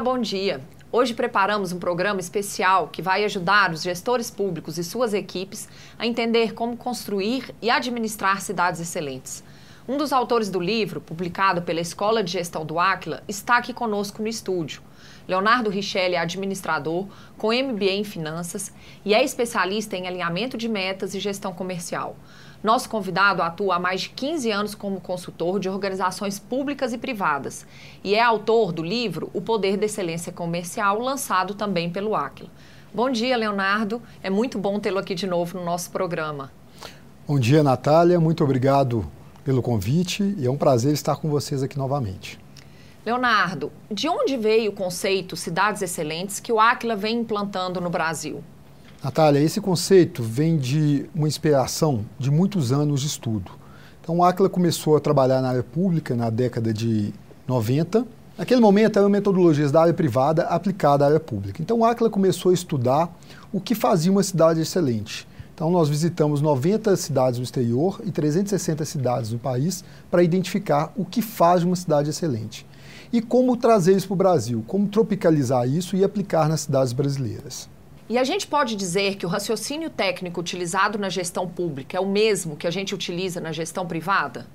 Bom dia. Hoje preparamos um programa especial que vai ajudar os gestores públicos e suas equipes a entender como construir e administrar cidades excelentes. Um dos autores do livro, publicado pela Escola de Gestão do Áquila, está aqui conosco no estúdio. Leonardo Richelli é administrador, com MBA em finanças e é especialista em alinhamento de metas e gestão comercial. Nosso convidado atua há mais de 15 anos como consultor de organizações públicas e privadas e é autor do livro O Poder da Excelência Comercial, lançado também pelo Aquila. Bom dia, Leonardo. É muito bom tê-lo aqui de novo no nosso programa. Bom dia, Natália. Muito obrigado pelo convite e é um prazer estar com vocês aqui novamente. Leonardo, de onde veio o conceito Cidades Excelentes que o Aquila vem implantando no Brasil? Natália, esse conceito vem de uma inspiração de muitos anos de estudo. Então, o Aquila começou a trabalhar na área pública na década de 90. Naquele momento, eram metodologias da área privada aplicada à área pública. Então, o Aquila começou a estudar o que fazia uma cidade excelente. Então, nós visitamos 90 cidades no exterior e 360 cidades no país para identificar o que faz uma cidade excelente. E como trazer isso para o Brasil, como tropicalizar isso e aplicar nas cidades brasileiras. E a gente pode dizer que o raciocínio técnico utilizado na gestão pública é o mesmo que a gente utiliza na gestão privada?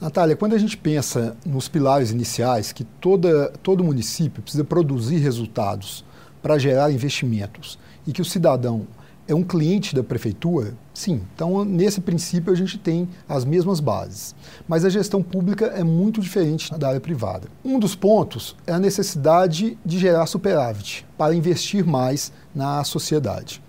Natália, quando a gente pensa nos pilares iniciais, que toda, todo município precisa produzir resultados para gerar investimentos e que o cidadão é um cliente da prefeitura? Sim. Então, nesse princípio, a gente tem as mesmas bases. Mas a gestão pública é muito diferente da área privada. Um dos pontos é a necessidade de gerar superávit para investir mais na sociedade.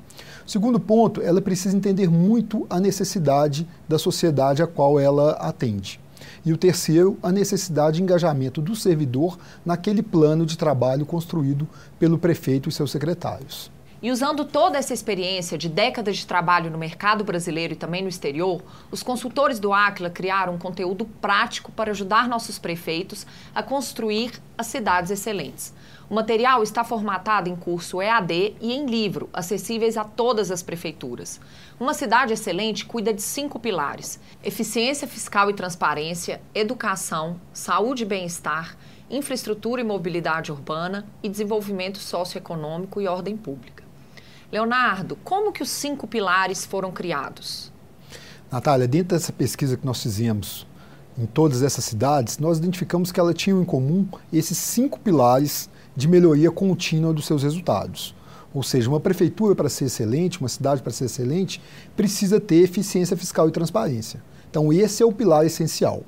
O segundo ponto, ela precisa entender muito a necessidade da sociedade a qual ela atende. E o terceiro, a necessidade de engajamento do servidor naquele plano de trabalho construído pelo prefeito e seus secretários. E usando toda essa experiência de décadas de trabalho no mercado brasileiro e também no exterior, os consultores do Aquila criaram um conteúdo prático para ajudar nossos prefeitos a construir as cidades excelentes. O material está formatado em curso EAD e em livro, acessíveis a todas as prefeituras. Uma cidade excelente cuida de cinco pilares: eficiência fiscal e transparência, educação, saúde e bem-estar, infraestrutura e mobilidade urbana e desenvolvimento socioeconômico e ordem pública. Leonardo, como que os cinco pilares foram criados? Natália, dentro dessa pesquisa que nós fizemos em todas essas cidades, nós identificamos que elas tinham em comum esses cinco pilares de melhoria contínua dos seus resultados. Ou seja, uma prefeitura para ser excelente, uma cidade para ser excelente, precisa ter eficiência fiscal e transparência. Então, esse é o pilar essencial.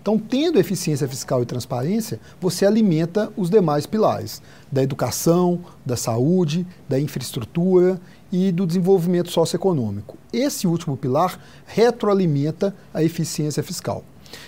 Então, tendo eficiência fiscal e transparência, você alimenta os demais pilares da educação, da saúde, da infraestrutura e do desenvolvimento socioeconômico. Esse último pilar retroalimenta a eficiência fiscal.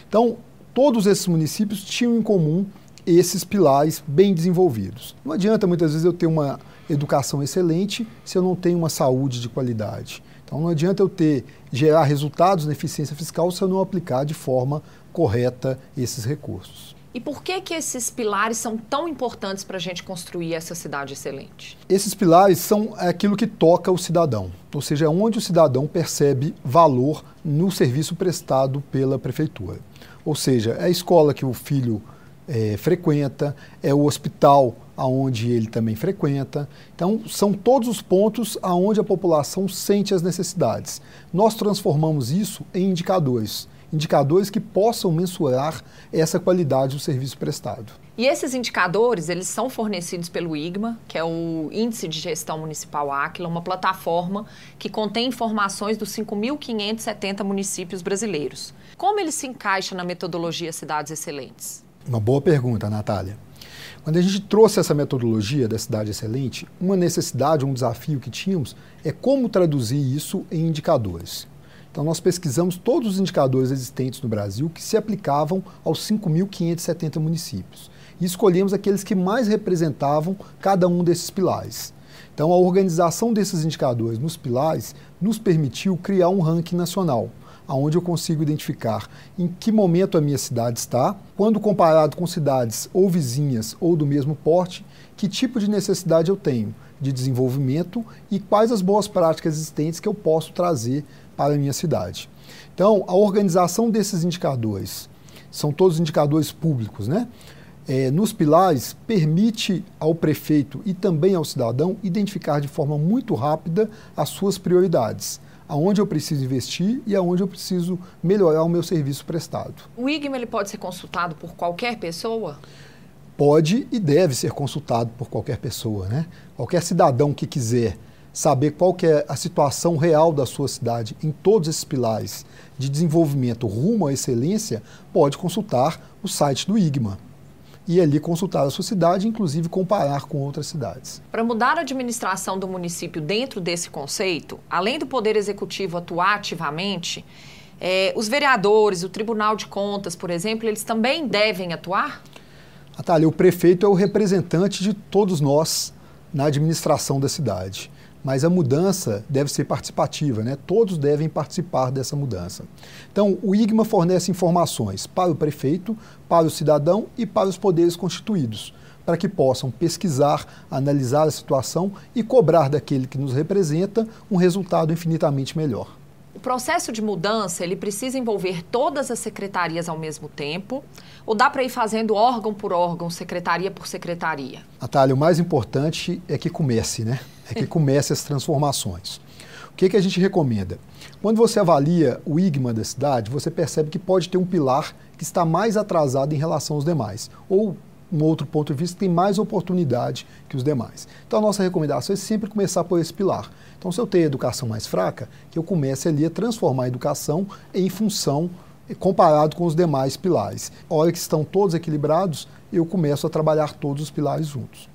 Então, todos esses municípios tinham em comum esses pilares bem desenvolvidos. Não adianta muitas vezes eu ter uma educação excelente se eu não tenho uma saúde de qualidade. Então não adianta eu ter gerar resultados na eficiência fiscal se eu não aplicar de forma correta esses recursos. E por que que esses pilares são tão importantes para a gente construir essa cidade excelente? Esses pilares são aquilo que toca o cidadão, ou seja, é onde o cidadão percebe valor no serviço prestado pela prefeitura. Ou seja, é a escola que o filho é, frequenta, é o hospital aonde ele também frequenta. Então, são todos os pontos aonde a população sente as necessidades. Nós transformamos isso em indicadores indicadores que possam mensurar essa qualidade do serviço prestado. E esses indicadores, eles são fornecidos pelo IGMA, que é o Índice de Gestão Municipal Aquila, uma plataforma que contém informações dos 5.570 municípios brasileiros. Como ele se encaixa na metodologia Cidades Excelentes? Uma boa pergunta, Natália. Quando a gente trouxe essa metodologia da cidade excelente, uma necessidade, um desafio que tínhamos é como traduzir isso em indicadores. Então, nós pesquisamos todos os indicadores existentes no Brasil que se aplicavam aos 5.570 municípios e escolhemos aqueles que mais representavam cada um desses pilares. Então, a organização desses indicadores nos pilares nos permitiu criar um ranking nacional, onde eu consigo identificar em que momento a minha cidade está, quando comparado com cidades ou vizinhas ou do mesmo porte, que tipo de necessidade eu tenho de desenvolvimento e quais as boas práticas existentes que eu posso trazer para a minha cidade. Então, a organização desses indicadores, são todos indicadores públicos, né? é, nos pilares permite ao prefeito e também ao cidadão identificar de forma muito rápida as suas prioridades, aonde eu preciso investir e aonde eu preciso melhorar o meu serviço prestado. O IGMA ele pode ser consultado por qualquer pessoa? Pode e deve ser consultado por qualquer pessoa, né? Qualquer cidadão que quiser saber qual que é a situação real da sua cidade em todos esses pilares de desenvolvimento rumo à excelência, pode consultar o site do IGMA e ali consultar a sua cidade, inclusive comparar com outras cidades. Para mudar a administração do município dentro desse conceito, além do Poder Executivo atuar ativamente, é, os vereadores, o Tribunal de Contas, por exemplo, eles também devem atuar? Natália, o prefeito é o representante de todos nós na administração da cidade mas a mudança deve ser participativa, né? todos devem participar dessa mudança. Então, o IGMA fornece informações para o prefeito, para o cidadão e para os poderes constituídos, para que possam pesquisar, analisar a situação e cobrar daquele que nos representa um resultado infinitamente melhor. O processo de mudança, ele precisa envolver todas as secretarias ao mesmo tempo, ou dá para ir fazendo órgão por órgão, secretaria por secretaria? Natália, o mais importante é que comece, né? É que comece as transformações. O que, que a gente recomenda? Quando você avalia o IGMA da cidade, você percebe que pode ter um pilar que está mais atrasado em relação aos demais, ou um outro ponto de vista tem mais oportunidade que os demais. Então a nossa recomendação é sempre começar por esse pilar. Então se eu tenho educação mais fraca, que eu comece ali a transformar a educação em função comparado com os demais pilares. A hora que estão todos equilibrados, eu começo a trabalhar todos os pilares juntos.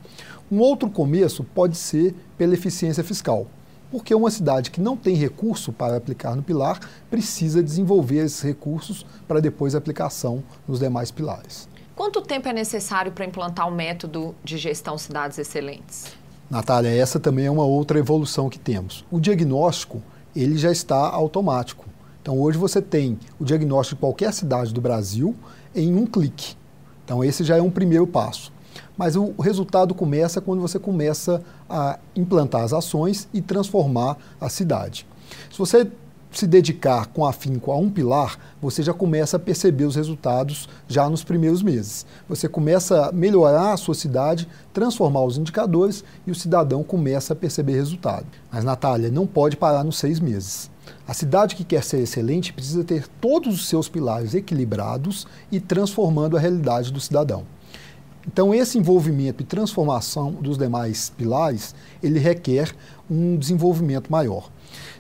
Um outro começo pode ser pela eficiência fiscal, porque uma cidade que não tem recurso para aplicar no pilar precisa desenvolver esses recursos para depois aplicação nos demais pilares. Quanto tempo é necessário para implantar o método de gestão cidades excelentes? Natália, essa também é uma outra evolução que temos. O diagnóstico, ele já está automático. Então hoje você tem o diagnóstico de qualquer cidade do Brasil em um clique. Então esse já é um primeiro passo. Mas o resultado começa quando você começa a implantar as ações e transformar a cidade. Se você se dedicar com afinco a um pilar, você já começa a perceber os resultados já nos primeiros meses. Você começa a melhorar a sua cidade, transformar os indicadores e o cidadão começa a perceber resultado. Mas, Natália, não pode parar nos seis meses. A cidade que quer ser excelente precisa ter todos os seus pilares equilibrados e transformando a realidade do cidadão. Então, esse envolvimento e transformação dos demais pilares, ele requer um desenvolvimento maior.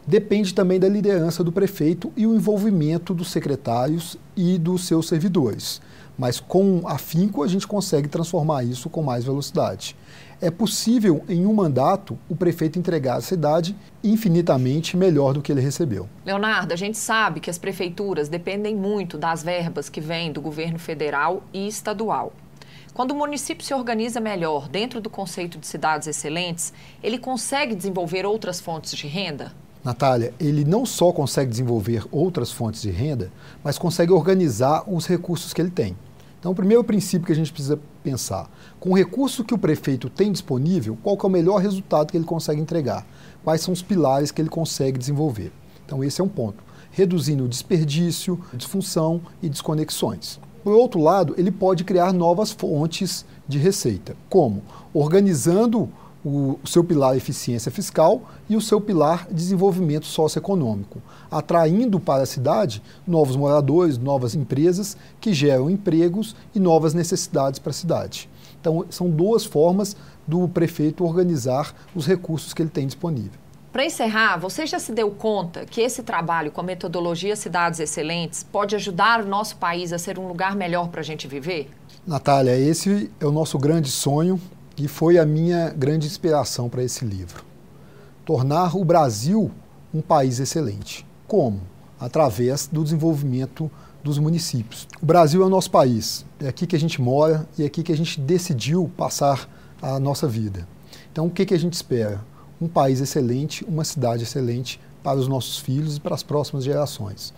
Depende também da liderança do prefeito e o envolvimento dos secretários e dos seus servidores. Mas com afinco a gente consegue transformar isso com mais velocidade. É possível, em um mandato, o prefeito entregar a cidade infinitamente melhor do que ele recebeu. Leonardo, a gente sabe que as prefeituras dependem muito das verbas que vêm do governo federal e estadual. Quando o município se organiza melhor dentro do conceito de cidades excelentes, ele consegue desenvolver outras fontes de renda? Natália, ele não só consegue desenvolver outras fontes de renda, mas consegue organizar os recursos que ele tem. Então, o primeiro princípio que a gente precisa pensar, com o recurso que o prefeito tem disponível, qual é o melhor resultado que ele consegue entregar? Quais são os pilares que ele consegue desenvolver? Então, esse é um ponto. Reduzindo o desperdício, disfunção e desconexões. Por outro lado, ele pode criar novas fontes de receita. Como? Organizando o seu pilar eficiência fiscal e o seu pilar desenvolvimento socioeconômico, atraindo para a cidade novos moradores, novas empresas que geram empregos e novas necessidades para a cidade. Então, são duas formas do prefeito organizar os recursos que ele tem disponível. Para encerrar, você já se deu conta que esse trabalho com a metodologia Cidades Excelentes pode ajudar o nosso país a ser um lugar melhor para a gente viver? Natália, esse é o nosso grande sonho e foi a minha grande inspiração para esse livro. Tornar o Brasil um país excelente. Como? Através do desenvolvimento dos municípios. O Brasil é o nosso país, é aqui que a gente mora e é aqui que a gente decidiu passar a nossa vida. Então, o que, que a gente espera? Um país excelente, uma cidade excelente para os nossos filhos e para as próximas gerações.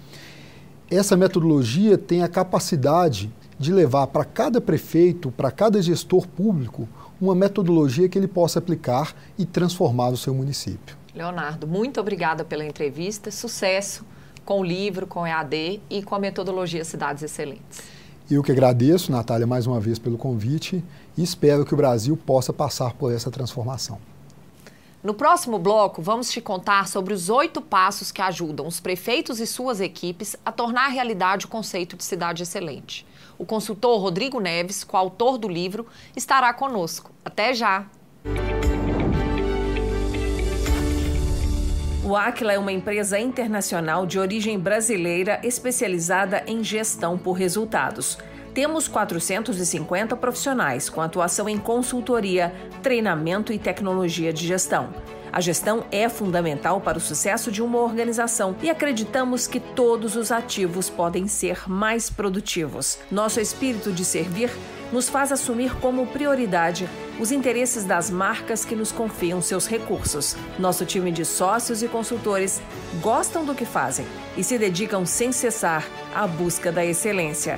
Essa metodologia tem a capacidade de levar para cada prefeito, para cada gestor público, uma metodologia que ele possa aplicar e transformar o seu município. Leonardo, muito obrigada pela entrevista. Sucesso com o livro, com o EAD e com a metodologia Cidades Excelentes. Eu que agradeço, Natália, mais uma vez pelo convite e espero que o Brasil possa passar por essa transformação. No próximo bloco, vamos te contar sobre os oito passos que ajudam os prefeitos e suas equipes a tornar realidade o conceito de cidade excelente. O consultor Rodrigo Neves, coautor do livro, estará conosco. Até já! O Aquila é uma empresa internacional de origem brasileira especializada em gestão por resultados. Temos 450 profissionais com atuação em consultoria, treinamento e tecnologia de gestão. A gestão é fundamental para o sucesso de uma organização e acreditamos que todos os ativos podem ser mais produtivos. Nosso espírito de servir nos faz assumir como prioridade os interesses das marcas que nos confiam seus recursos. Nosso time de sócios e consultores gostam do que fazem e se dedicam sem cessar à busca da excelência.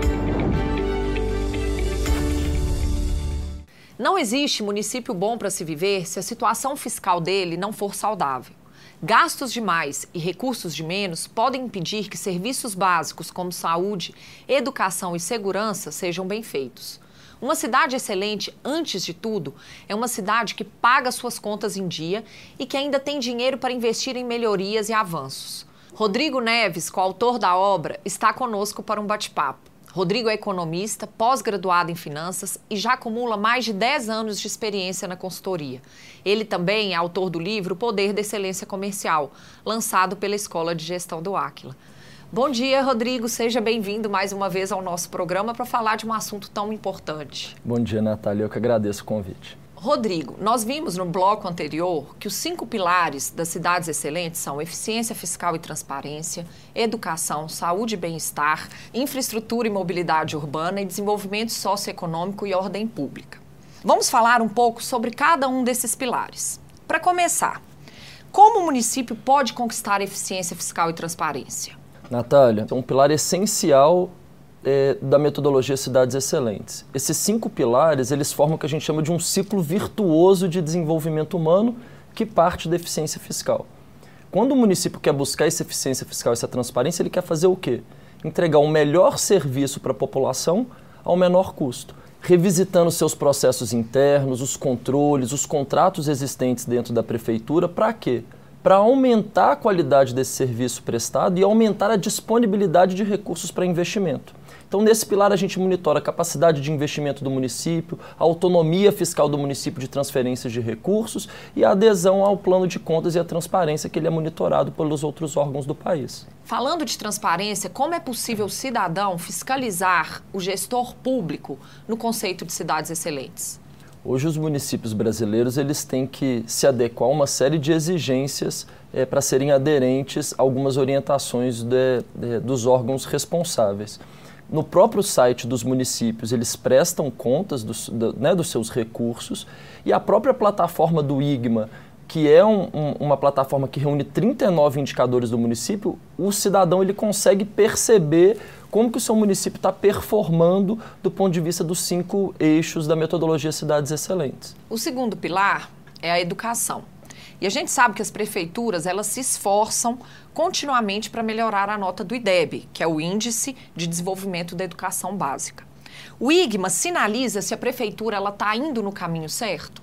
Não existe município bom para se viver se a situação fiscal dele não for saudável. Gastos demais e recursos de menos podem impedir que serviços básicos como saúde, educação e segurança sejam bem feitos. Uma cidade excelente, antes de tudo, é uma cidade que paga suas contas em dia e que ainda tem dinheiro para investir em melhorias e avanços. Rodrigo Neves, coautor da obra, está conosco para um bate-papo. Rodrigo é economista, pós-graduado em finanças e já acumula mais de 10 anos de experiência na consultoria. Ele também é autor do livro Poder da Excelência Comercial, lançado pela Escola de Gestão do Áquila. Bom dia, Rodrigo. Seja bem-vindo mais uma vez ao nosso programa para falar de um assunto tão importante. Bom dia, Natália. Eu que agradeço o convite. Rodrigo, nós vimos no bloco anterior que os cinco pilares das cidades excelentes são eficiência fiscal e transparência, educação, saúde e bem-estar, infraestrutura e mobilidade urbana e desenvolvimento socioeconômico e ordem pública. Vamos falar um pouco sobre cada um desses pilares. Para começar, como o município pode conquistar eficiência fiscal e transparência? Natália, um pilar essencial é, da metodologia Cidades Excelentes. Esses cinco pilares, eles formam o que a gente chama de um ciclo virtuoso de desenvolvimento humano que parte da eficiência fiscal. Quando o município quer buscar essa eficiência fiscal, essa transparência, ele quer fazer o quê? Entregar um melhor serviço para a população ao menor custo, revisitando seus processos internos, os controles, os contratos existentes dentro da prefeitura, para quê? Para aumentar a qualidade desse serviço prestado e aumentar a disponibilidade de recursos para investimento. Então, nesse pilar, a gente monitora a capacidade de investimento do município, a autonomia fiscal do município de transferências de recursos e a adesão ao plano de contas e a transparência que ele é monitorado pelos outros órgãos do país. Falando de transparência, como é possível o cidadão fiscalizar o gestor público no conceito de cidades excelentes? Hoje os municípios brasileiros eles têm que se adequar a uma série de exigências é, para serem aderentes a algumas orientações de, de, dos órgãos responsáveis no próprio site dos municípios, eles prestam contas dos, do, né, dos seus recursos e a própria plataforma do IGMA, que é um, um, uma plataforma que reúne 39 indicadores do município, o cidadão ele consegue perceber como que o seu município está performando do ponto de vista dos cinco eixos da metodologia Cidades Excelentes. O segundo pilar é a educação. E a gente sabe que as prefeituras, elas se esforçam continuamente para melhorar a nota do IDEB, que é o Índice de Desenvolvimento da Educação Básica. O IGMA sinaliza se a prefeitura está indo no caminho certo?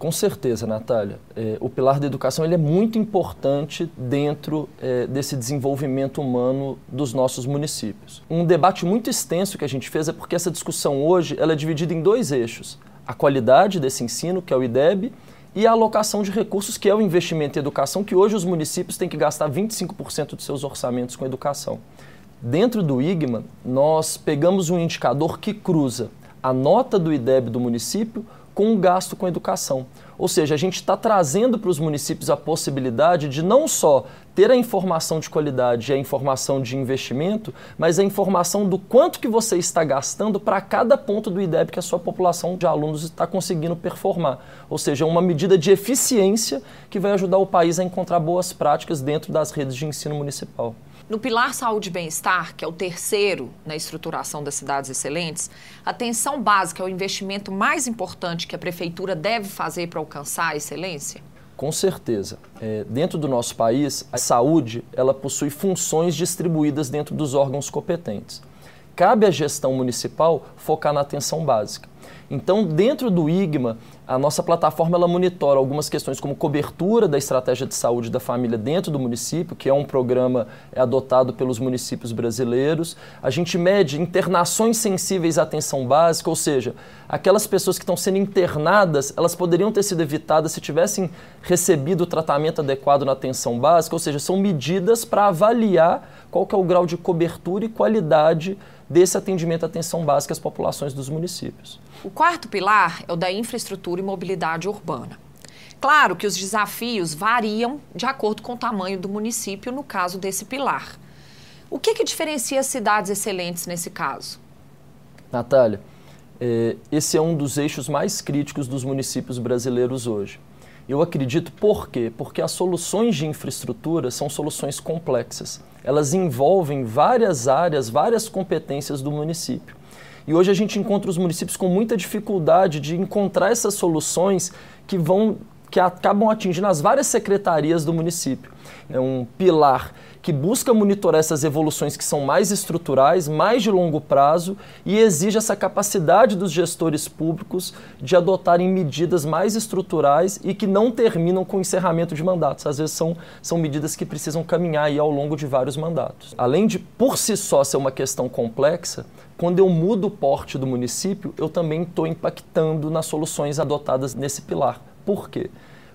Com certeza, Natália. É, o pilar da educação ele é muito importante dentro é, desse desenvolvimento humano dos nossos municípios. Um debate muito extenso que a gente fez é porque essa discussão hoje ela é dividida em dois eixos. A qualidade desse ensino, que é o IDEB, e a alocação de recursos, que é o investimento em educação, que hoje os municípios têm que gastar 25% de seus orçamentos com educação. Dentro do IGMA, nós pegamos um indicador que cruza a nota do IDEB do município com o gasto com educação. Ou seja, a gente está trazendo para os municípios a possibilidade de não só ter a informação de qualidade e a informação de investimento, mas a informação do quanto que você está gastando para cada ponto do IDEB que a sua população de alunos está conseguindo performar. Ou seja, uma medida de eficiência que vai ajudar o país a encontrar boas práticas dentro das redes de ensino municipal. No pilar saúde e bem-estar, que é o terceiro na estruturação das cidades excelentes, a atenção básica é o investimento mais importante que a prefeitura deve fazer para alcançar a excelência? Com certeza. É, dentro do nosso país, a saúde ela possui funções distribuídas dentro dos órgãos competentes. Cabe à gestão municipal focar na atenção básica. Então, dentro do IGMA, a nossa plataforma ela monitora algumas questões como cobertura da estratégia de saúde da família dentro do município, que é um programa é, adotado pelos municípios brasileiros. A gente mede internações sensíveis à atenção básica, ou seja, aquelas pessoas que estão sendo internadas, elas poderiam ter sido evitadas se tivessem recebido o tratamento adequado na atenção básica, ou seja, são medidas para avaliar qual que é o grau de cobertura e qualidade desse atendimento à atenção básica às populações dos municípios. O quarto pilar é o da infraestrutura e mobilidade urbana. Claro que os desafios variam de acordo com o tamanho do município no caso desse pilar. O que, que diferencia cidades excelentes nesse caso? Natália, é, esse é um dos eixos mais críticos dos municípios brasileiros hoje. Eu acredito por quê? Porque as soluções de infraestrutura são soluções complexas. Elas envolvem várias áreas, várias competências do município. E hoje a gente encontra os municípios com muita dificuldade de encontrar essas soluções que vão que acabam atingindo as várias secretarias do município. É um pilar que busca monitorar essas evoluções que são mais estruturais, mais de longo prazo e exige essa capacidade dos gestores públicos de adotarem medidas mais estruturais e que não terminam com o encerramento de mandatos. Às vezes são, são medidas que precisam caminhar aí ao longo de vários mandatos. Além de, por si só, ser uma questão complexa, quando eu mudo o porte do município, eu também estou impactando nas soluções adotadas nesse pilar. Por quê?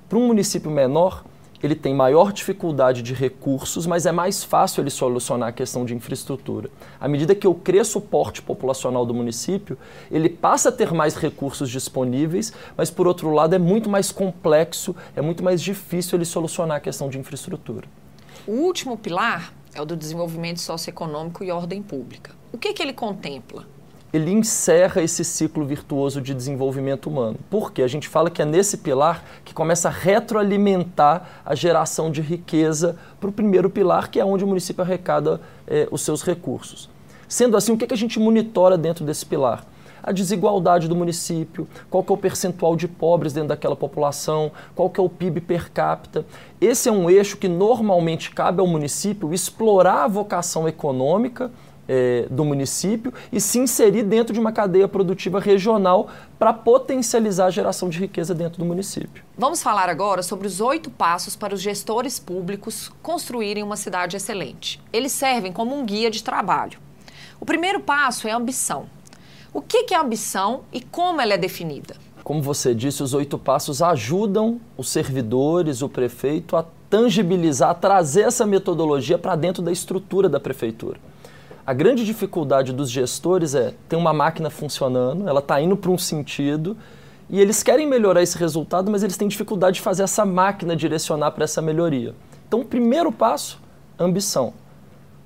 Para um município menor, ele tem maior dificuldade de recursos, mas é mais fácil ele solucionar a questão de infraestrutura. À medida que eu cresço o porte populacional do município, ele passa a ter mais recursos disponíveis, mas por outro lado é muito mais complexo, é muito mais difícil ele solucionar a questão de infraestrutura. O último pilar é o do desenvolvimento socioeconômico e ordem pública. O que, que ele contempla? Ele encerra esse ciclo virtuoso de desenvolvimento humano. Porque a gente fala que é nesse pilar que começa a retroalimentar a geração de riqueza para o primeiro pilar, que é onde o município arrecada eh, os seus recursos. Sendo assim, o que, que a gente monitora dentro desse pilar? a desigualdade do município, qual que é o percentual de pobres dentro daquela população, qual que é o PIB per capita. Esse é um eixo que normalmente cabe ao município explorar a vocação econômica é, do município e se inserir dentro de uma cadeia produtiva regional para potencializar a geração de riqueza dentro do município. Vamos falar agora sobre os oito passos para os gestores públicos construírem uma cidade excelente. Eles servem como um guia de trabalho. O primeiro passo é a ambição. O que é ambição e como ela é definida? Como você disse, os oito passos ajudam os servidores, o prefeito, a tangibilizar, a trazer essa metodologia para dentro da estrutura da prefeitura. A grande dificuldade dos gestores é ter uma máquina funcionando, ela está indo para um sentido e eles querem melhorar esse resultado, mas eles têm dificuldade de fazer essa máquina direcionar para essa melhoria. Então, o primeiro passo, ambição.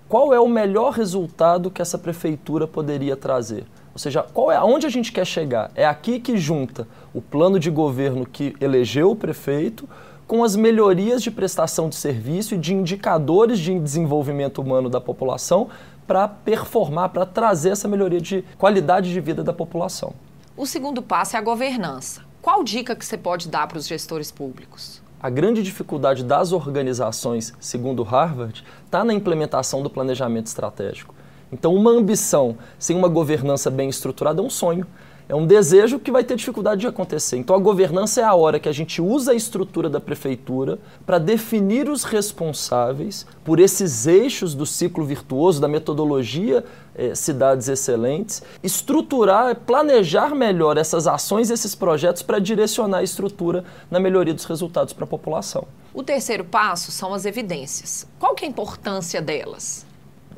Qual é o melhor resultado que essa prefeitura poderia trazer? Ou seja, qual é aonde a gente quer chegar? É aqui que junta o plano de governo que elegeu o prefeito com as melhorias de prestação de serviço e de indicadores de desenvolvimento humano da população para performar, para trazer essa melhoria de qualidade de vida da população. O segundo passo é a governança. Qual dica que você pode dar para os gestores públicos? A grande dificuldade das organizações, segundo Harvard, está na implementação do planejamento estratégico. Então, uma ambição sem uma governança bem estruturada é um sonho é um desejo que vai ter dificuldade de acontecer. Então a governança é a hora que a gente usa a estrutura da prefeitura para definir os responsáveis por esses eixos do ciclo virtuoso, da metodologia eh, Cidades Excelentes, estruturar, planejar melhor essas ações, esses projetos para direcionar a estrutura na melhoria dos resultados para a população. O terceiro passo são as evidências. Qual que é a importância delas?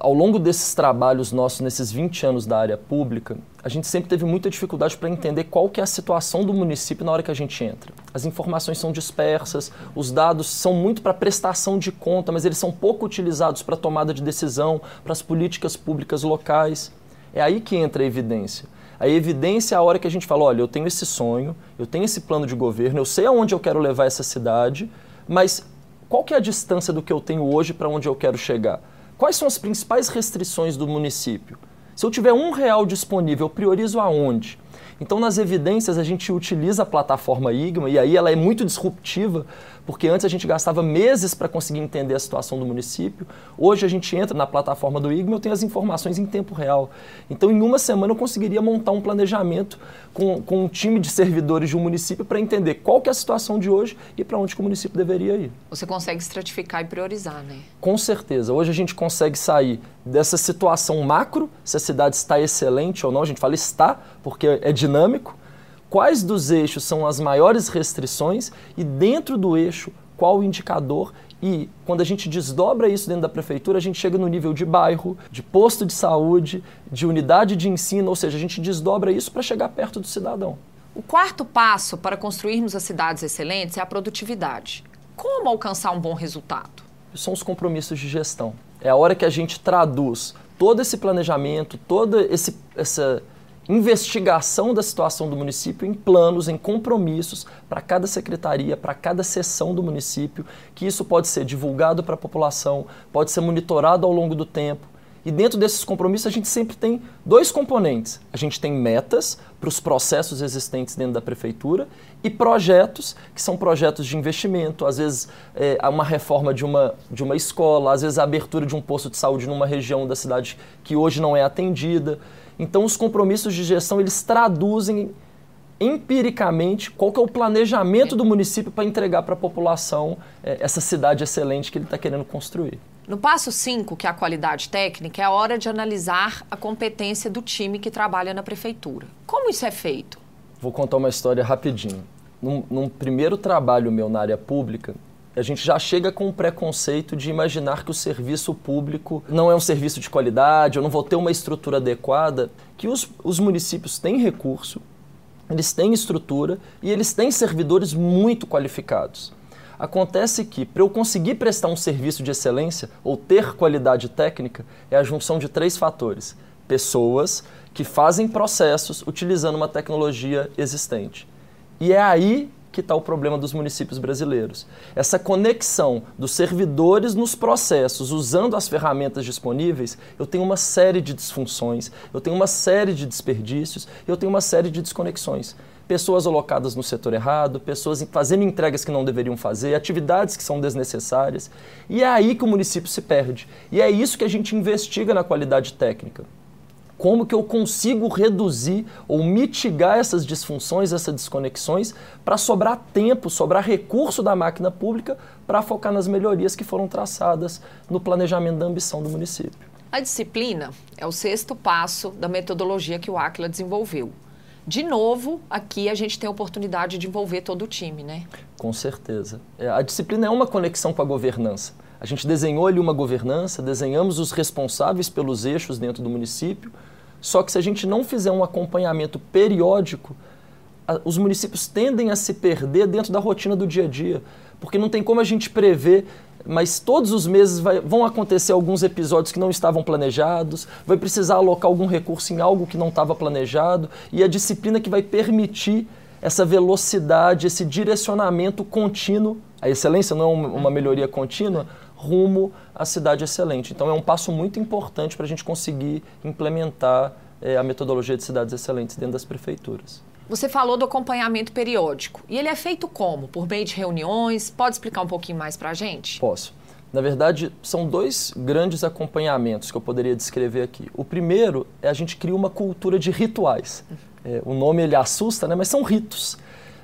Ao longo desses trabalhos nossos, nesses 20 anos da área pública, a gente sempre teve muita dificuldade para entender qual que é a situação do município na hora que a gente entra. As informações são dispersas, os dados são muito para prestação de conta, mas eles são pouco utilizados para tomada de decisão, para as políticas públicas locais. É aí que entra a evidência. A evidência é a hora que a gente fala, olha, eu tenho esse sonho, eu tenho esse plano de governo, eu sei aonde eu quero levar essa cidade, mas qual que é a distância do que eu tenho hoje para onde eu quero chegar? Quais são as principais restrições do município? Se eu tiver um real disponível, eu priorizo aonde? Então, nas evidências, a gente utiliza a plataforma IGMA e aí ela é muito disruptiva, porque antes a gente gastava meses para conseguir entender a situação do município. Hoje a gente entra na plataforma do IGMA e eu tenho as informações em tempo real. Então, em uma semana eu conseguiria montar um planejamento com, com um time de servidores de um município para entender qual que é a situação de hoje e para onde o município deveria ir. Você consegue estratificar e priorizar, né? Com certeza. Hoje a gente consegue sair dessa situação macro, se a cidade está excelente ou não, a gente fala está, porque é dinâmico, quais dos eixos são as maiores restrições e dentro do eixo qual o indicador e quando a gente desdobra isso dentro da prefeitura, a gente chega no nível de bairro, de posto de saúde, de unidade de ensino, ou seja, a gente desdobra isso para chegar perto do cidadão. O quarto passo para construirmos as cidades excelentes é a produtividade. Como alcançar um bom resultado? São os compromissos de gestão. É a hora que a gente traduz todo esse planejamento, toda esse, essa investigação da situação do município em planos, em compromissos para cada secretaria, para cada seção do município, que isso pode ser divulgado para a população, pode ser monitorado ao longo do tempo. E dentro desses compromissos a gente sempre tem dois componentes. A gente tem metas para os processos existentes dentro da prefeitura e projetos, que são projetos de investimento, às vezes é, uma reforma de uma, de uma escola, às vezes a abertura de um posto de saúde numa região da cidade que hoje não é atendida. Então, os compromissos de gestão eles traduzem empiricamente qual que é o planejamento do município para entregar para a população é, essa cidade excelente que ele está querendo construir. No passo 5, que é a qualidade técnica, é a hora de analisar a competência do time que trabalha na prefeitura. Como isso é feito? Vou contar uma história rapidinho. Num, num primeiro trabalho meu na área pública, a gente já chega com um preconceito de imaginar que o serviço público não é um serviço de qualidade, eu não vou ter uma estrutura adequada, que os, os municípios têm recurso, eles têm estrutura e eles têm servidores muito qualificados. Acontece que, para eu conseguir prestar um serviço de excelência ou ter qualidade técnica, é a junção de três fatores: pessoas que fazem processos utilizando uma tecnologia existente. E é aí que está o problema dos municípios brasileiros. Essa conexão dos servidores nos processos, usando as ferramentas disponíveis, eu tenho uma série de disfunções, eu tenho uma série de desperdícios, eu tenho uma série de desconexões. Pessoas alocadas no setor errado, pessoas fazendo entregas que não deveriam fazer, atividades que são desnecessárias. E é aí que o município se perde. E é isso que a gente investiga na qualidade técnica como que eu consigo reduzir ou mitigar essas disfunções, essas desconexões, para sobrar tempo, sobrar recurso da máquina pública para focar nas melhorias que foram traçadas no planejamento da ambição do município. A disciplina é o sexto passo da metodologia que o Aquila desenvolveu. De novo, aqui a gente tem a oportunidade de envolver todo o time, né? Com certeza. É, a disciplina é uma conexão com a governança. A gente desenhou ali uma governança, desenhamos os responsáveis pelos eixos dentro do município, só que se a gente não fizer um acompanhamento periódico, os municípios tendem a se perder dentro da rotina do dia a dia, porque não tem como a gente prever, mas todos os meses vai, vão acontecer alguns episódios que não estavam planejados, vai precisar alocar algum recurso em algo que não estava planejado, e a disciplina que vai permitir essa velocidade, esse direcionamento contínuo. A excelência não é uma melhoria contínua, rumo à cidade excelente. Então é um passo muito importante para a gente conseguir implementar é, a metodologia de cidades excelentes dentro das prefeituras. Você falou do acompanhamento periódico. E ele é feito como? Por meio de reuniões? Pode explicar um pouquinho mais para a gente? Posso. Na verdade, são dois grandes acompanhamentos que eu poderia descrever aqui. O primeiro é a gente cria uma cultura de rituais. É, o nome ele assusta, né? mas são ritos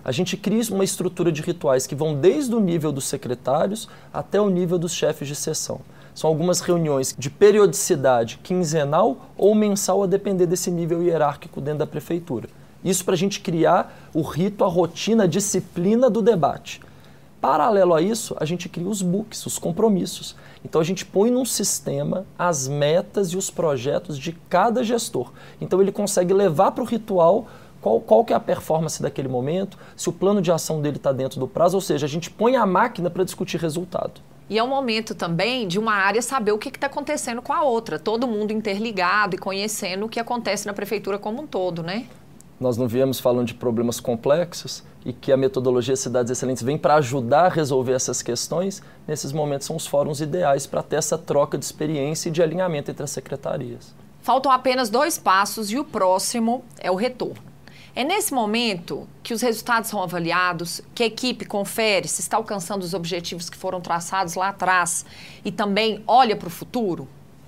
a gente cria uma estrutura de rituais que vão desde o nível dos secretários até o nível dos chefes de sessão. São algumas reuniões de periodicidade quinzenal ou mensal, a depender desse nível hierárquico dentro da prefeitura. Isso para a gente criar o rito, a rotina, a disciplina do debate. Paralelo a isso, a gente cria os books, os compromissos. Então a gente põe num sistema as metas e os projetos de cada gestor. Então ele consegue levar para o ritual qual, qual que é a performance daquele momento, se o plano de ação dele está dentro do prazo, ou seja, a gente põe a máquina para discutir resultado. E é um momento também de uma área saber o que está acontecendo com a outra, todo mundo interligado e conhecendo o que acontece na prefeitura como um todo, né? Nós não viemos falando de problemas complexos e que a metodologia Cidades Excelentes vem para ajudar a resolver essas questões. Nesses momentos são os fóruns ideais para ter essa troca de experiência e de alinhamento entre as secretarias. Faltam apenas dois passos e o próximo é o retorno. É nesse momento que os resultados são avaliados, que a equipe confere se está alcançando os objetivos que foram traçados lá atrás e também olha para o futuro?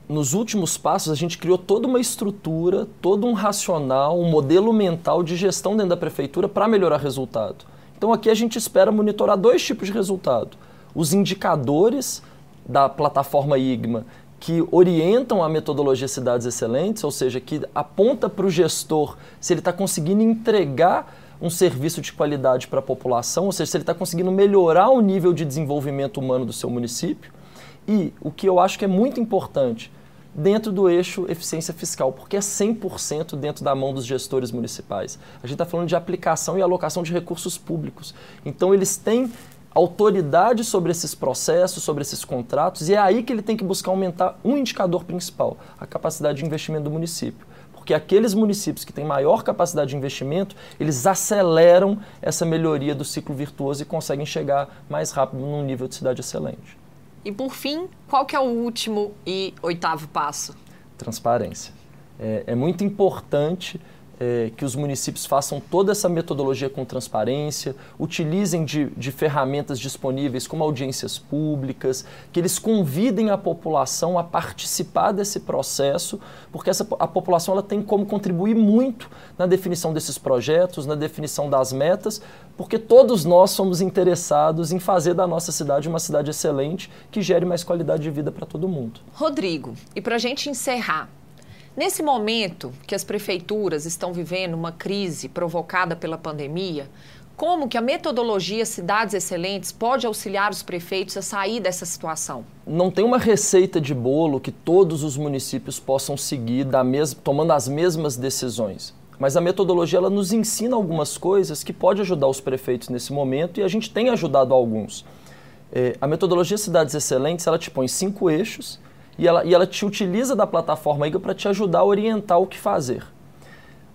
Nos últimos passos, a gente criou toda uma estrutura, todo um racional, um modelo mental de gestão dentro da prefeitura para melhorar resultado. Então, aqui a gente espera monitorar dois tipos de resultado: os indicadores da plataforma IGMA que orientam a metodologia Cidades Excelentes, ou seja, que aponta para o gestor se ele está conseguindo entregar um serviço de qualidade para a população, ou seja, se ele está conseguindo melhorar o nível de desenvolvimento humano do seu município. E o que eu acho que é muito importante, dentro do eixo eficiência fiscal, porque é 100% dentro da mão dos gestores municipais. A gente está falando de aplicação e alocação de recursos públicos. Então, eles têm autoridade sobre esses processos, sobre esses contratos, e é aí que ele tem que buscar aumentar um indicador principal, a capacidade de investimento do município. Porque aqueles municípios que têm maior capacidade de investimento, eles aceleram essa melhoria do ciclo virtuoso e conseguem chegar mais rápido num nível de cidade excelente. E por fim, qual que é o último e oitavo passo? Transparência. É, é muito importante é, que os municípios façam toda essa metodologia com transparência, utilizem de, de, ferramentas disponíveis como audiências públicas, que eles convidem a população a participar desse processo, porque essa, a população ela tem como contribuir muito na definição desses projetos, na definição das metas, porque todos nós somos interessados em fazer da nossa cidade uma cidade excelente que gere mais qualidade de vida para todo mundo. Rodrigo, e para a gente encerrar, Nesse momento que as prefeituras estão vivendo uma crise provocada pela pandemia, como que a metodologia Cidades Excelentes pode auxiliar os prefeitos a sair dessa situação? Não tem uma receita de bolo que todos os municípios possam seguir da mes tomando as mesmas decisões. Mas a metodologia ela nos ensina algumas coisas que pode ajudar os prefeitos nesse momento e a gente tem ajudado alguns. É, a metodologia Cidades Excelentes ela te põe cinco eixos e ela, e ela te utiliza da plataforma IGA para te ajudar a orientar o que fazer.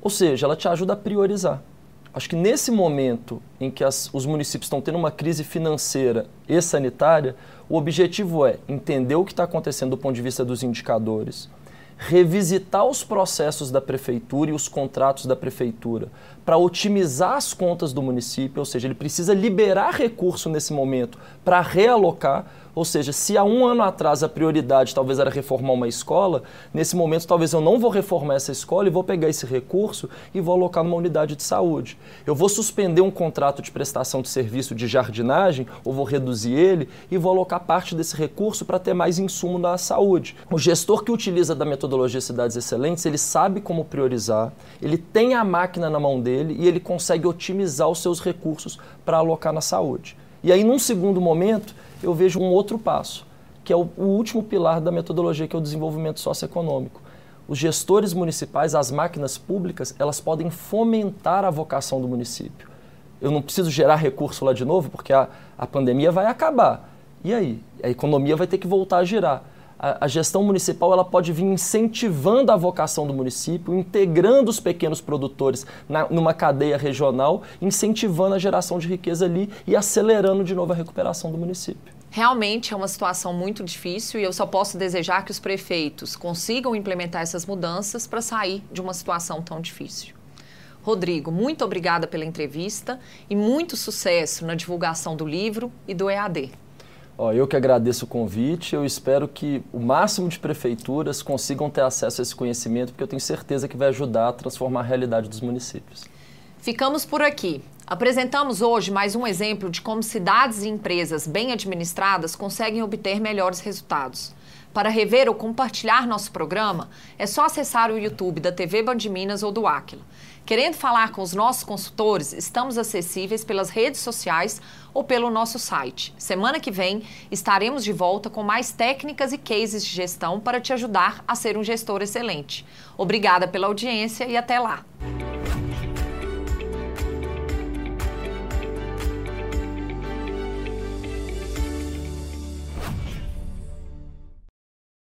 Ou seja, ela te ajuda a priorizar. Acho que nesse momento em que as, os municípios estão tendo uma crise financeira e sanitária, o objetivo é entender o que está acontecendo do ponto de vista dos indicadores, revisitar os processos da prefeitura e os contratos da prefeitura para otimizar as contas do município, ou seja, ele precisa liberar recurso nesse momento para realocar ou seja, se há um ano atrás a prioridade talvez era reformar uma escola, nesse momento talvez eu não vou reformar essa escola e vou pegar esse recurso e vou alocar numa unidade de saúde. Eu vou suspender um contrato de prestação de serviço de jardinagem, ou vou reduzir ele, e vou alocar parte desse recurso para ter mais insumo na saúde. O gestor que utiliza da metodologia Cidades Excelentes, ele sabe como priorizar, ele tem a máquina na mão dele e ele consegue otimizar os seus recursos para alocar na saúde. E aí, num segundo momento, eu vejo um outro passo, que é o, o último pilar da metodologia, que é o desenvolvimento socioeconômico. Os gestores municipais, as máquinas públicas, elas podem fomentar a vocação do município. Eu não preciso gerar recurso lá de novo, porque a, a pandemia vai acabar. E aí? A economia vai ter que voltar a girar. A, a, gestão municipal ela pode vir incentivando a vocação do município, integrando os pequenos produtores na, numa cadeia regional, incentivando a geração de riqueza ali e acelerando de novo a recuperação do município. Realmente é uma situação muito difícil e eu só posso desejar que os prefeitos consigam implementar essas mudanças para sair de uma situação tão difícil. Rodrigo, muito obrigada pela entrevista e muito sucesso na divulgação do livro e do EAD. Ó, eu que agradeço o convite, eu espero que o máximo de prefeituras consigam ter acesso a esse conhecimento, porque eu tenho certeza que vai ajudar a transformar a realidade dos municípios. Ficamos por aqui. Apresentamos hoje mais um exemplo de como cidades e empresas bem administradas conseguem obter melhores resultados. Para rever ou compartilhar nosso programa, é só acessar o YouTube da TV Band Minas ou do Aquila. Querendo falar com os nossos consultores, estamos acessíveis pelas redes sociais ou pelo nosso site. Semana que vem estaremos de volta com mais técnicas e cases de gestão para te ajudar a ser um gestor excelente. Obrigada pela audiência e até lá!